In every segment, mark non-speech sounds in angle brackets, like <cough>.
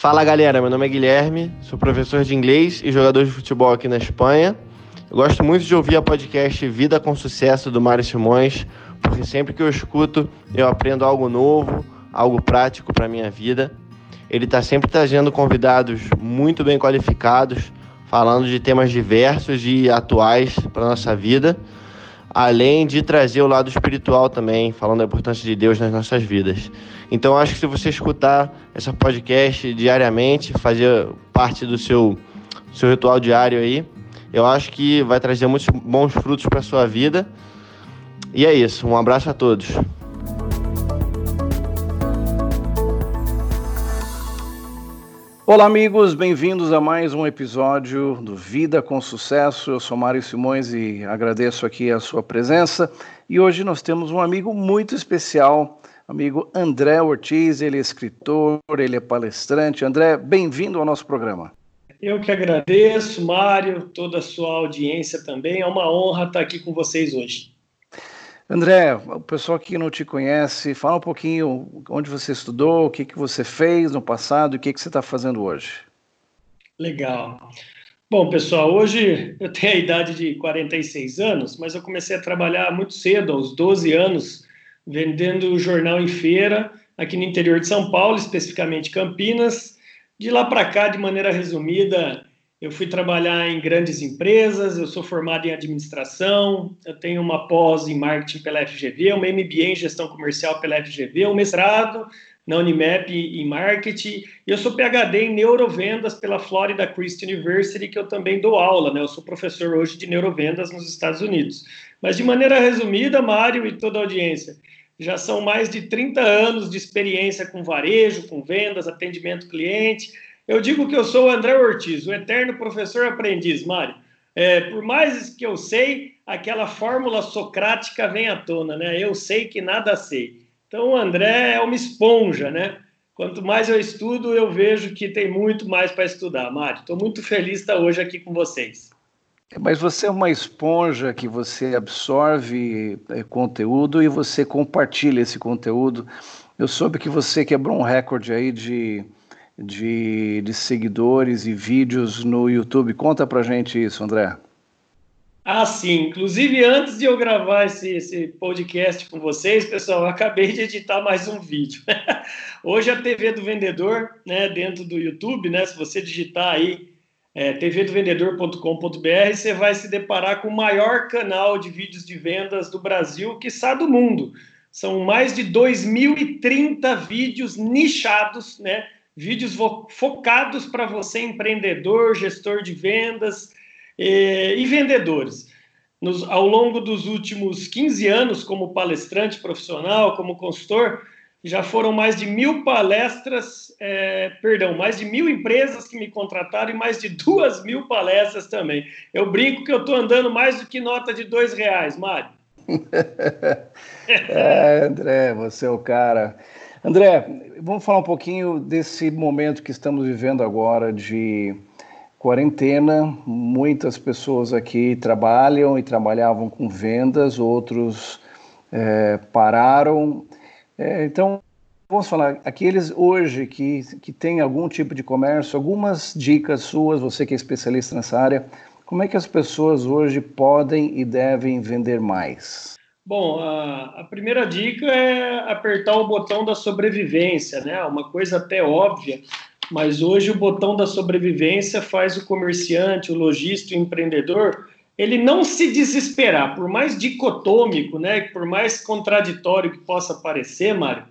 Fala galera, meu nome é Guilherme, sou professor de inglês e jogador de futebol aqui na Espanha. Eu gosto muito de ouvir a podcast Vida com Sucesso do Mário Simões, porque sempre que eu escuto eu aprendo algo novo, algo prático para minha vida. Ele está sempre trazendo convidados muito bem qualificados, falando de temas diversos e atuais para nossa vida, além de trazer o lado espiritual também, falando da importância de Deus nas nossas vidas. Então acho que se você escutar essa podcast diariamente, fazer parte do seu seu ritual diário aí, eu acho que vai trazer muitos bons frutos para sua vida. E é isso. Um abraço a todos. Olá, amigos, bem-vindos a mais um episódio do Vida com Sucesso. Eu sou Mário Simões e agradeço aqui a sua presença. E hoje nós temos um amigo muito especial, amigo André Ortiz. Ele é escritor, ele é palestrante. André, bem-vindo ao nosso programa. Eu que agradeço, Mário, toda a sua audiência também. É uma honra estar aqui com vocês hoje. André, o pessoal que não te conhece, fala um pouquinho onde você estudou, o que, que você fez no passado e o que, que você está fazendo hoje. Legal. Bom, pessoal, hoje eu tenho a idade de 46 anos, mas eu comecei a trabalhar muito cedo, aos 12 anos, vendendo jornal em feira aqui no interior de São Paulo, especificamente Campinas. De lá para cá, de maneira resumida, eu fui trabalhar em grandes empresas, eu sou formado em administração, eu tenho uma pós em marketing pela FGV, uma MBA em gestão comercial pela FGV, um mestrado na Unimap em marketing, e eu sou PhD em neurovendas pela Florida Christian University, que eu também dou aula, né? Eu sou professor hoje de neurovendas nos Estados Unidos. Mas de maneira resumida, Mário e toda a audiência, já são mais de 30 anos de experiência com varejo, com vendas, atendimento cliente, eu digo que eu sou o André Ortiz, o eterno professor aprendiz, Mário. É, por mais que eu sei, aquela fórmula socrática vem à tona, né? Eu sei que nada sei. Então, o André é uma esponja, né? Quanto mais eu estudo, eu vejo que tem muito mais para estudar, Mário. Estou muito feliz de estar hoje aqui com vocês. Mas você é uma esponja que você absorve é, conteúdo e você compartilha esse conteúdo. Eu soube que você quebrou um recorde aí de de, de seguidores e vídeos no YouTube. Conta pra gente isso, André. Ah, sim. Inclusive, antes de eu gravar esse, esse podcast com vocês, pessoal, eu acabei de editar mais um vídeo. <laughs> Hoje a TV do Vendedor, né, dentro do YouTube, né, se você digitar aí é, tvdovendedor.com.br, você vai se deparar com o maior canal de vídeos de vendas do Brasil, que está do mundo. São mais de 2.030 vídeos nichados, né, vídeos focados para você, empreendedor, gestor de vendas e, e vendedores. Nos, ao longo dos últimos 15 anos, como palestrante profissional, como consultor, já foram mais de mil palestras, é, perdão, mais de mil empresas que me contrataram e mais de duas mil palestras também. Eu brinco que eu estou andando mais do que nota de dois reais, Mário. <laughs> é, André, você é o cara. André, vamos falar um pouquinho desse momento que estamos vivendo agora de quarentena. Muitas pessoas aqui trabalham e trabalhavam com vendas, outros é, pararam. É, então, vamos falar, aqueles hoje que, que têm algum tipo de comércio, algumas dicas suas, você que é especialista nessa área, como é que as pessoas hoje podem e devem vender mais? Bom, a, a, primeira dica é apertar o botão da sobrevivência, né? Uma coisa até óbvia, mas hoje o botão da sobrevivência faz o comerciante, o lojista, o empreendedor, ele não se desesperar, por mais dicotômico, né? Por mais contraditório que possa parecer, Mário.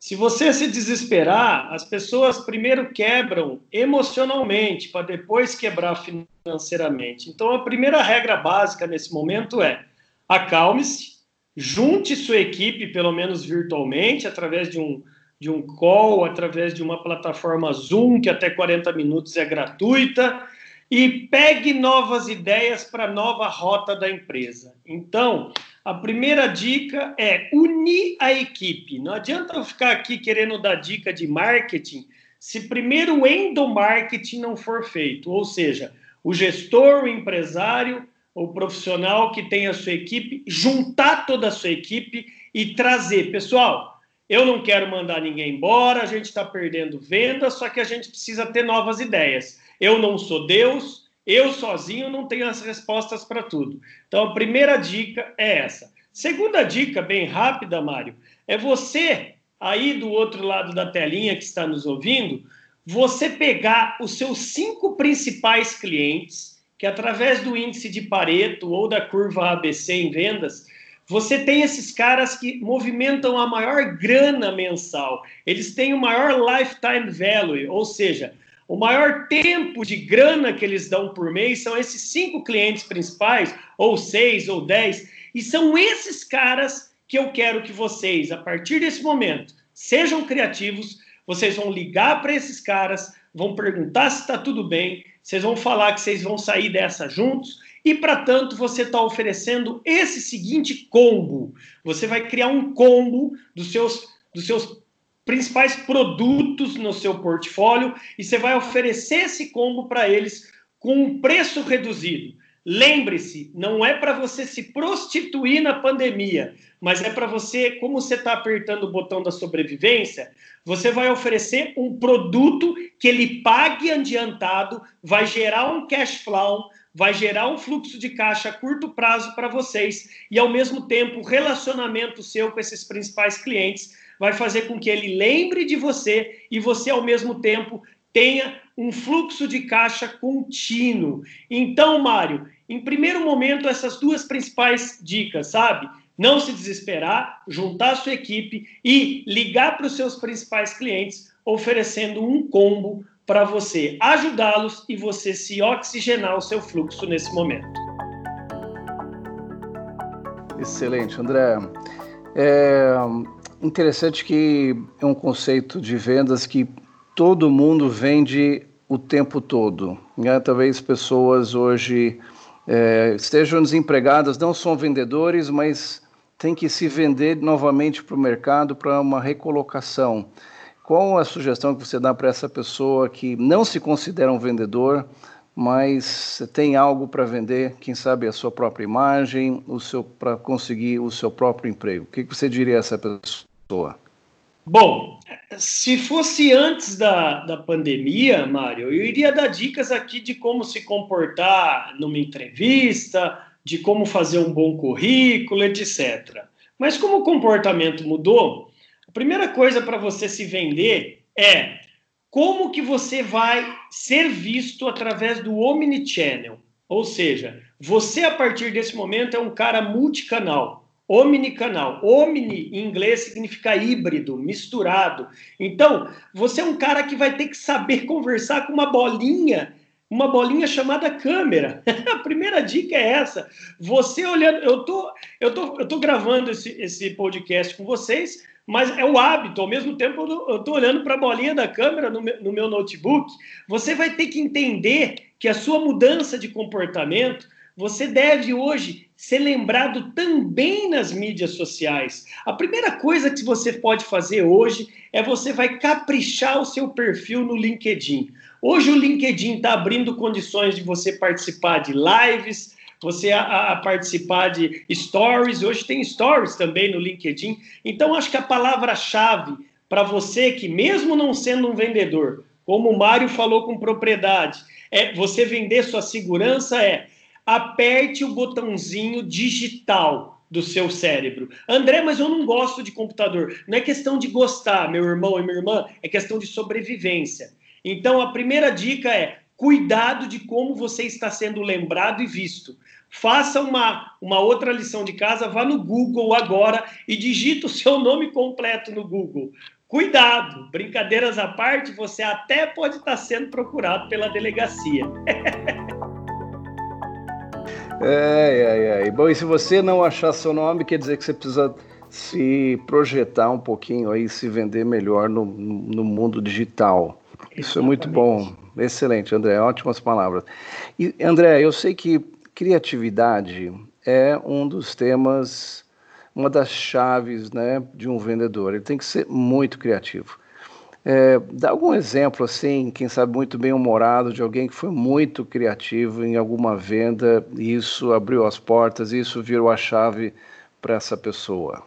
Se você se desesperar, as pessoas primeiro quebram emocionalmente para depois quebrar financeiramente. Então, a primeira regra básica nesse momento é acalme-se, junte sua equipe, pelo menos virtualmente, através de um, de um call, através de uma plataforma Zoom, que até 40 minutos é gratuita, e pegue novas ideias para a nova rota da empresa. Então, a primeira dica é unir a equipe. Não adianta eu ficar aqui querendo dar dica de marketing se primeiro o endomarketing não for feito, ou seja, o gestor, o empresário o profissional que tem a sua equipe, juntar toda a sua equipe e trazer. Pessoal, eu não quero mandar ninguém embora, a gente está perdendo vendas, só que a gente precisa ter novas ideias. Eu não sou Deus, eu sozinho não tenho as respostas para tudo. Então, a primeira dica é essa. Segunda dica, bem rápida, Mário, é você aí do outro lado da telinha que está nos ouvindo, você pegar os seus cinco principais clientes, que através do índice de Pareto ou da curva ABC em vendas, você tem esses caras que movimentam a maior grana mensal. Eles têm o maior lifetime value, ou seja, o maior tempo de grana que eles dão por mês são esses cinco clientes principais, ou seis, ou dez. E são esses caras que eu quero que vocês, a partir desse momento, sejam criativos. Vocês vão ligar para esses caras, vão perguntar se está tudo bem, vocês vão falar que vocês vão sair dessa juntos e, para tanto, você está oferecendo esse seguinte combo. Você vai criar um combo dos seus, dos seus principais produtos no seu portfólio e você vai oferecer esse combo para eles com um preço reduzido. Lembre-se, não é para você se prostituir na pandemia, mas é para você, como você está apertando o botão da sobrevivência, você vai oferecer um produto que ele pague adiantado, vai gerar um cash flow, vai gerar um fluxo de caixa a curto prazo para vocês e, ao mesmo tempo, o relacionamento seu com esses principais clientes vai fazer com que ele lembre de você e você, ao mesmo tempo, tenha um fluxo de caixa contínuo. Então, Mário, em primeiro momento, essas duas principais dicas, sabe? Não se desesperar, juntar a sua equipe e ligar para os seus principais clientes, oferecendo um combo para você ajudá-los e você se oxigenar o seu fluxo nesse momento. Excelente, André. É interessante que é um conceito de vendas que todo mundo vende o tempo todo. Né? Talvez pessoas hoje é, estejam desempregadas, não são vendedores, mas têm que se vender novamente para o mercado para uma recolocação. Qual a sugestão que você dá para essa pessoa que não se considera um vendedor, mas tem algo para vender, quem sabe a sua própria imagem, o seu para conseguir o seu próprio emprego? O que você diria a essa pessoa? Bom, se fosse antes da, da pandemia, Mário, eu iria dar dicas aqui de como se comportar numa entrevista, de como fazer um bom currículo, etc. Mas como o comportamento mudou, a primeira coisa para você se vender é como que você vai ser visto através do omnichannel. Ou seja, você a partir desse momento é um cara multicanal, omnicanal. Omni em inglês significa híbrido, misturado. Então, você é um cara que vai ter que saber conversar com uma bolinha uma bolinha chamada câmera. <laughs> a primeira dica é essa. Você olhando, eu tô, eu tô, eu tô gravando esse, esse podcast com vocês, mas é o hábito, ao mesmo tempo eu estou olhando para a bolinha da câmera no no meu notebook. Você vai ter que entender que a sua mudança de comportamento, você deve hoje ser lembrado também nas mídias sociais. A primeira coisa que você pode fazer hoje é você vai caprichar o seu perfil no LinkedIn. Hoje o LinkedIn está abrindo condições de você participar de lives, você a, a, participar de stories. Hoje tem stories também no LinkedIn. Então, acho que a palavra-chave para você que, mesmo não sendo um vendedor, como o Mário falou com propriedade, é você vender sua segurança é aperte o botãozinho digital do seu cérebro. André, mas eu não gosto de computador. Não é questão de gostar, meu irmão e minha irmã, é questão de sobrevivência. Então, a primeira dica é cuidado de como você está sendo lembrado e visto. Faça uma, uma outra lição de casa, vá no Google agora e digita o seu nome completo no Google. Cuidado, brincadeiras à parte, você até pode estar sendo procurado pela delegacia. <laughs> É, é, é. Bom, e se você não achar seu nome, quer dizer que você precisa se projetar um pouquinho aí, se vender melhor no, no mundo digital. Isso é muito bom. Excelente, André. Ótimas palavras. E, André, eu sei que criatividade é um dos temas, uma das chaves né, de um vendedor. Ele tem que ser muito criativo. É, dá algum exemplo, assim, quem sabe muito bem humorado, de alguém que foi muito criativo em alguma venda e isso abriu as portas, isso virou a chave para essa pessoa?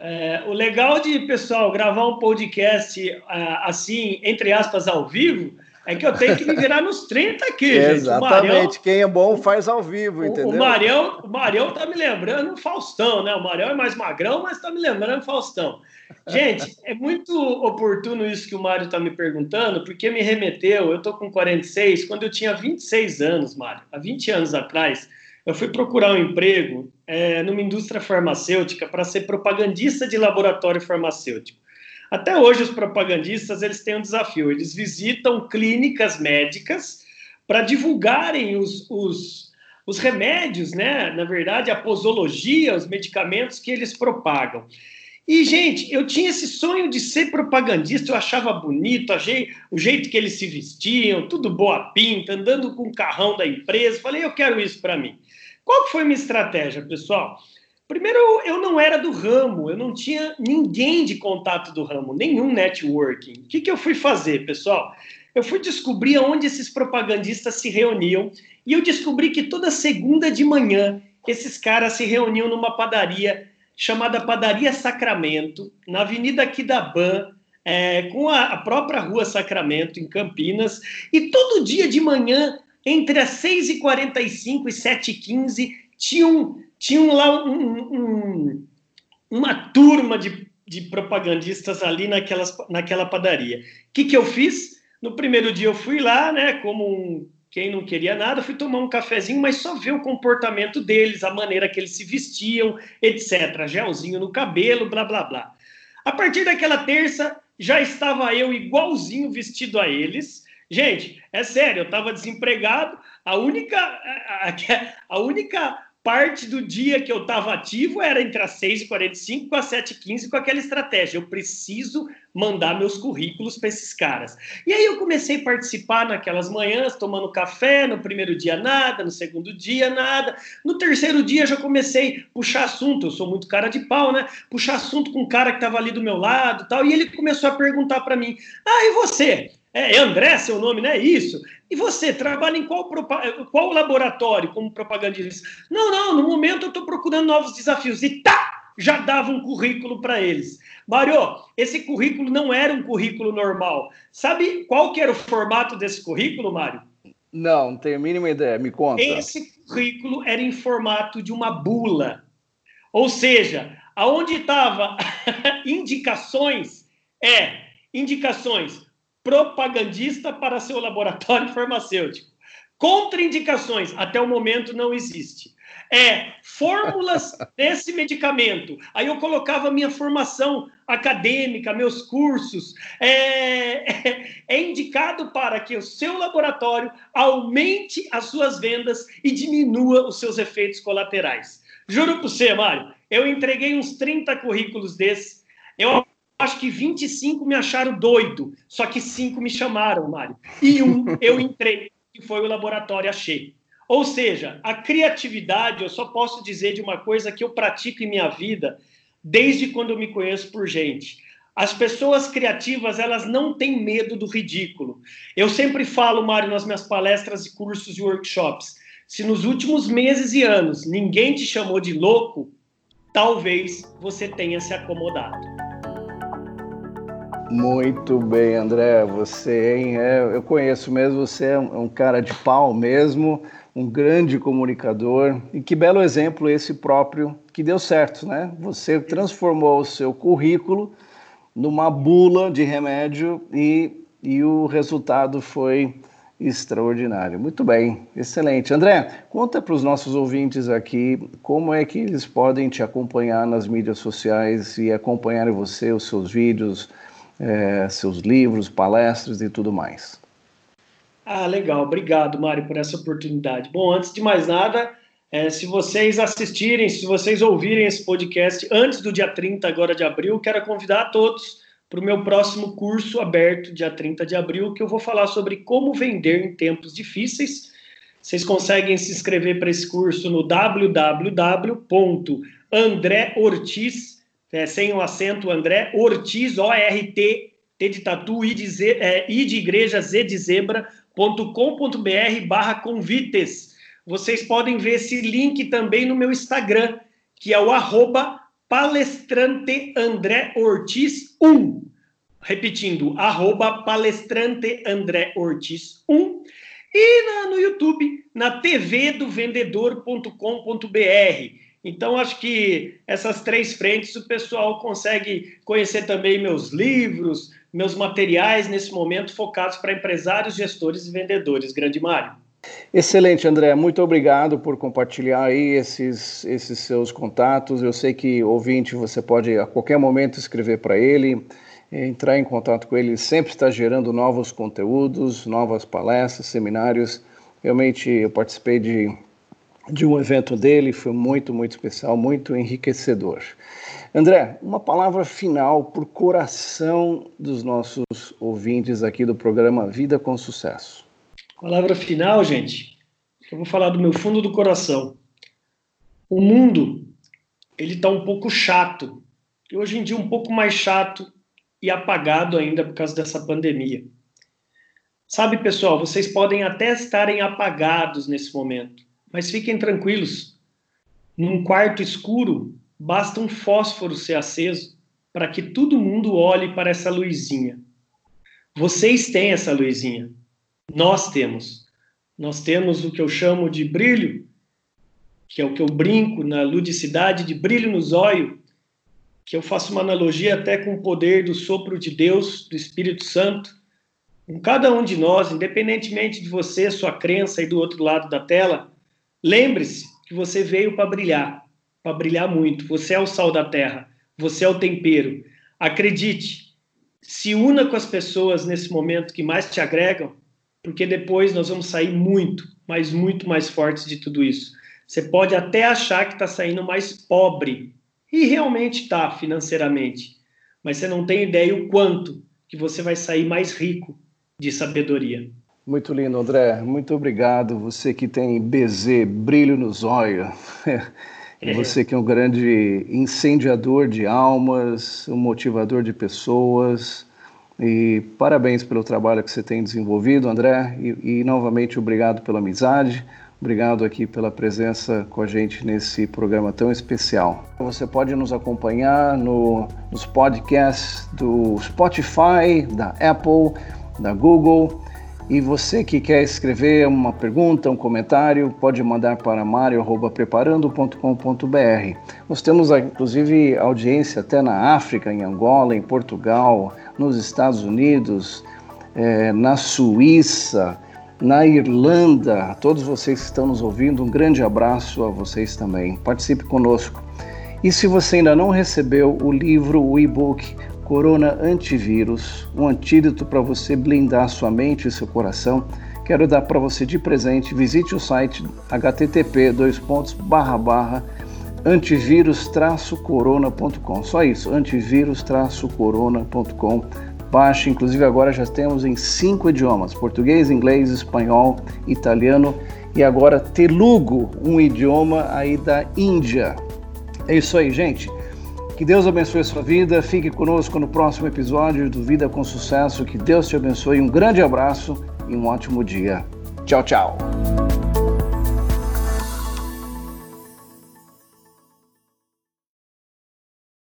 É, o legal de, pessoal, gravar um podcast uh, assim, entre aspas, ao vivo, é que eu tenho que me virar nos 30 aqui, Exatamente. Marião, Quem é bom faz ao vivo, entendeu? O Marião, o Marião tá me lembrando o Faustão, né? O Marião é mais magrão, mas tá me lembrando o Faustão. Gente, é muito oportuno isso que o Mário tá me perguntando, porque me remeteu, eu tô com 46, quando eu tinha 26 anos, Mário, há 20 anos atrás, eu fui procurar um emprego é, numa indústria farmacêutica para ser propagandista de laboratório farmacêutico. Até hoje, os propagandistas eles têm um desafio: eles visitam clínicas médicas para divulgarem os, os, os remédios, né? Na verdade, a posologia, os medicamentos que eles propagam. E, gente, eu tinha esse sonho de ser propagandista, eu achava bonito, achei o jeito que eles se vestiam, tudo boa pinta, andando com o carrão da empresa. Falei, eu quero isso para mim. Qual que foi minha estratégia, pessoal? Primeiro, eu não era do ramo, eu não tinha ninguém de contato do ramo, nenhum networking. O que, que eu fui fazer, pessoal? Eu fui descobrir onde esses propagandistas se reuniam e eu descobri que toda segunda de manhã esses caras se reuniam numa padaria chamada Padaria Sacramento, na Avenida Quidaban, é, com a, a própria Rua Sacramento, em Campinas, e todo dia de manhã, entre as 6h45 e 7h15, tinham tinham lá um, um, uma turma de, de propagandistas ali naquelas, naquela padaria. O que, que eu fiz? No primeiro dia eu fui lá, né, como um, quem não queria nada, fui tomar um cafezinho, mas só ver o comportamento deles, a maneira que eles se vestiam, etc. Gelzinho no cabelo, blá, blá, blá. A partir daquela terça, já estava eu igualzinho vestido a eles. Gente, é sério, eu estava desempregado. A única, a, a, única parte do dia que eu estava ativo era entre as 6h45 e as 7h15 com aquela estratégia. Eu preciso mandar meus currículos para esses caras. E aí eu comecei a participar naquelas manhãs, tomando café, no primeiro dia nada, no segundo dia nada. No terceiro dia já comecei a puxar assunto, eu sou muito cara de pau, né? Puxar assunto com um cara que estava ali do meu lado tal. E ele começou a perguntar para mim: Ah, e você? É, é André seu nome, não é isso? E você, trabalha em qual, qual laboratório como propagandista? Não, não, no momento eu estou procurando novos desafios. E tá! Já dava um currículo para eles. Mário, esse currículo não era um currículo normal. Sabe qual que era o formato desse currículo, Mário? Não, não tenho a mínima ideia. Me conta. Esse currículo era em formato de uma bula. Ou seja, aonde estava <laughs> indicações é indicações propagandista para seu laboratório <laughs> farmacêutico. Contraindicações, até o momento não existe. É fórmulas <laughs> desse medicamento. Aí eu colocava minha formação acadêmica, meus cursos. É, é, <laughs> é indicado para que o seu laboratório aumente as suas vendas e diminua os seus efeitos colaterais. Juro para você, Mário, eu entreguei uns 30 currículos desses. Eu acho que 25 me acharam doido, só que cinco me chamaram, Mário. E um <laughs> eu entrei, que foi o laboratório Achei. Ou seja, a criatividade, eu só posso dizer de uma coisa que eu pratico em minha vida desde quando eu me conheço por gente. As pessoas criativas, elas não têm medo do ridículo. Eu sempre falo, Mário, nas minhas palestras e cursos e workshops, se nos últimos meses e anos ninguém te chamou de louco, talvez você tenha se acomodado. Muito bem, André. Você, hein? É, eu conheço mesmo, você é um, um, cara de pau mesmo, um grande comunicador. E que belo exemplo esse próprio que deu certo, né? Você transformou o seu currículo numa bula de remédio e, e o resultado foi extraordinário. Muito bem, excelente. André, conta para os nossos ouvintes aqui como é que eles podem te acompanhar nas mídias sociais e acompanhar você, os seus vídeos, é, seus livros, palestras e tudo mais. Ah, legal. Obrigado, Mário, por essa oportunidade. Bom, antes de mais nada, é, se vocês assistirem, se vocês ouvirem esse podcast antes do dia 30 agora de abril, quero convidar a todos para o meu próximo curso aberto, dia 30 de abril, que eu vou falar sobre como vender em tempos difíceis. Vocês conseguem se inscrever para esse curso no www.andreortiz.com é, sem o acento André, Ortiz, O-R-T, T de tatu, I de, ze, é, I de igreja, Z de zebra.com.br barra convites. Vocês podem ver esse link também no meu Instagram, que é o arroba palestrante André Ortiz 1. Repetindo, arroba palestrante André Ortiz 1. E na, no YouTube, na tvdovendedor.com.br. Então, acho que essas três frentes o pessoal consegue conhecer também meus livros, meus materiais nesse momento focados para empresários, gestores e vendedores. Grande Mário. Excelente, André. Muito obrigado por compartilhar aí esses, esses seus contatos. Eu sei que, ouvinte, você pode a qualquer momento escrever para ele, entrar em contato com ele. Ele sempre está gerando novos conteúdos, novas palestras, seminários. Realmente, eu participei de, de um evento dele, foi muito, muito especial, muito enriquecedor. André, uma palavra final para o coração dos nossos ouvintes aqui do programa Vida com Sucesso. Palavra final, gente. Eu vou falar do meu fundo do coração. O mundo, ele está um pouco chato. E hoje em dia um pouco mais chato e apagado ainda por causa dessa pandemia. Sabe, pessoal, vocês podem até estarem apagados nesse momento, mas fiquem tranquilos. Num quarto escuro, basta um fósforo ser aceso para que todo mundo olhe para essa luzinha. Vocês têm essa luzinha. Nós temos. Nós temos o que eu chamo de brilho, que é o que eu brinco na ludicidade de brilho nos olhos, que eu faço uma analogia até com o poder do sopro de Deus, do Espírito Santo, em cada um de nós, independentemente de você, sua crença e do outro lado da tela, lembre-se que você veio para brilhar, para brilhar muito. Você é o sal da terra, você é o tempero. Acredite, se una com as pessoas nesse momento que mais te agregam porque depois nós vamos sair muito, mas muito mais fortes de tudo isso. Você pode até achar que está saindo mais pobre, e realmente está financeiramente, mas você não tem ideia o quanto que você vai sair mais rico de sabedoria. Muito lindo, André. Muito obrigado. Você que tem BZ, brilho nos olhos. É. Você que é um grande incendiador de almas, um motivador de pessoas. E parabéns pelo trabalho que você tem desenvolvido, André. E, e, novamente, obrigado pela amizade. Obrigado aqui pela presença com a gente nesse programa tão especial. Você pode nos acompanhar no, nos podcasts do Spotify, da Apple, da Google e você que quer escrever uma pergunta, um comentário, pode mandar para mario.preparando.com.br. Nós temos inclusive audiência até na África, em Angola, em Portugal, nos Estados Unidos, é, na Suíça, na Irlanda. Todos vocês que estão nos ouvindo, um grande abraço a vocês também. Participe conosco. E se você ainda não recebeu o livro, o e-book Corona Antivírus, um antídoto para você blindar sua mente e seu coração. Quero dar para você de presente. Visite o site http antivírus-corona.com. Só isso, antivírus-corona.com. Baixe, inclusive agora já temos em cinco idiomas: português, inglês, espanhol, italiano e agora telugu, um idioma aí da Índia. É isso aí, gente. Que Deus abençoe a sua vida. Fique conosco no próximo episódio do Vida com Sucesso. Que Deus te abençoe. Um grande abraço e um ótimo dia. Tchau, tchau.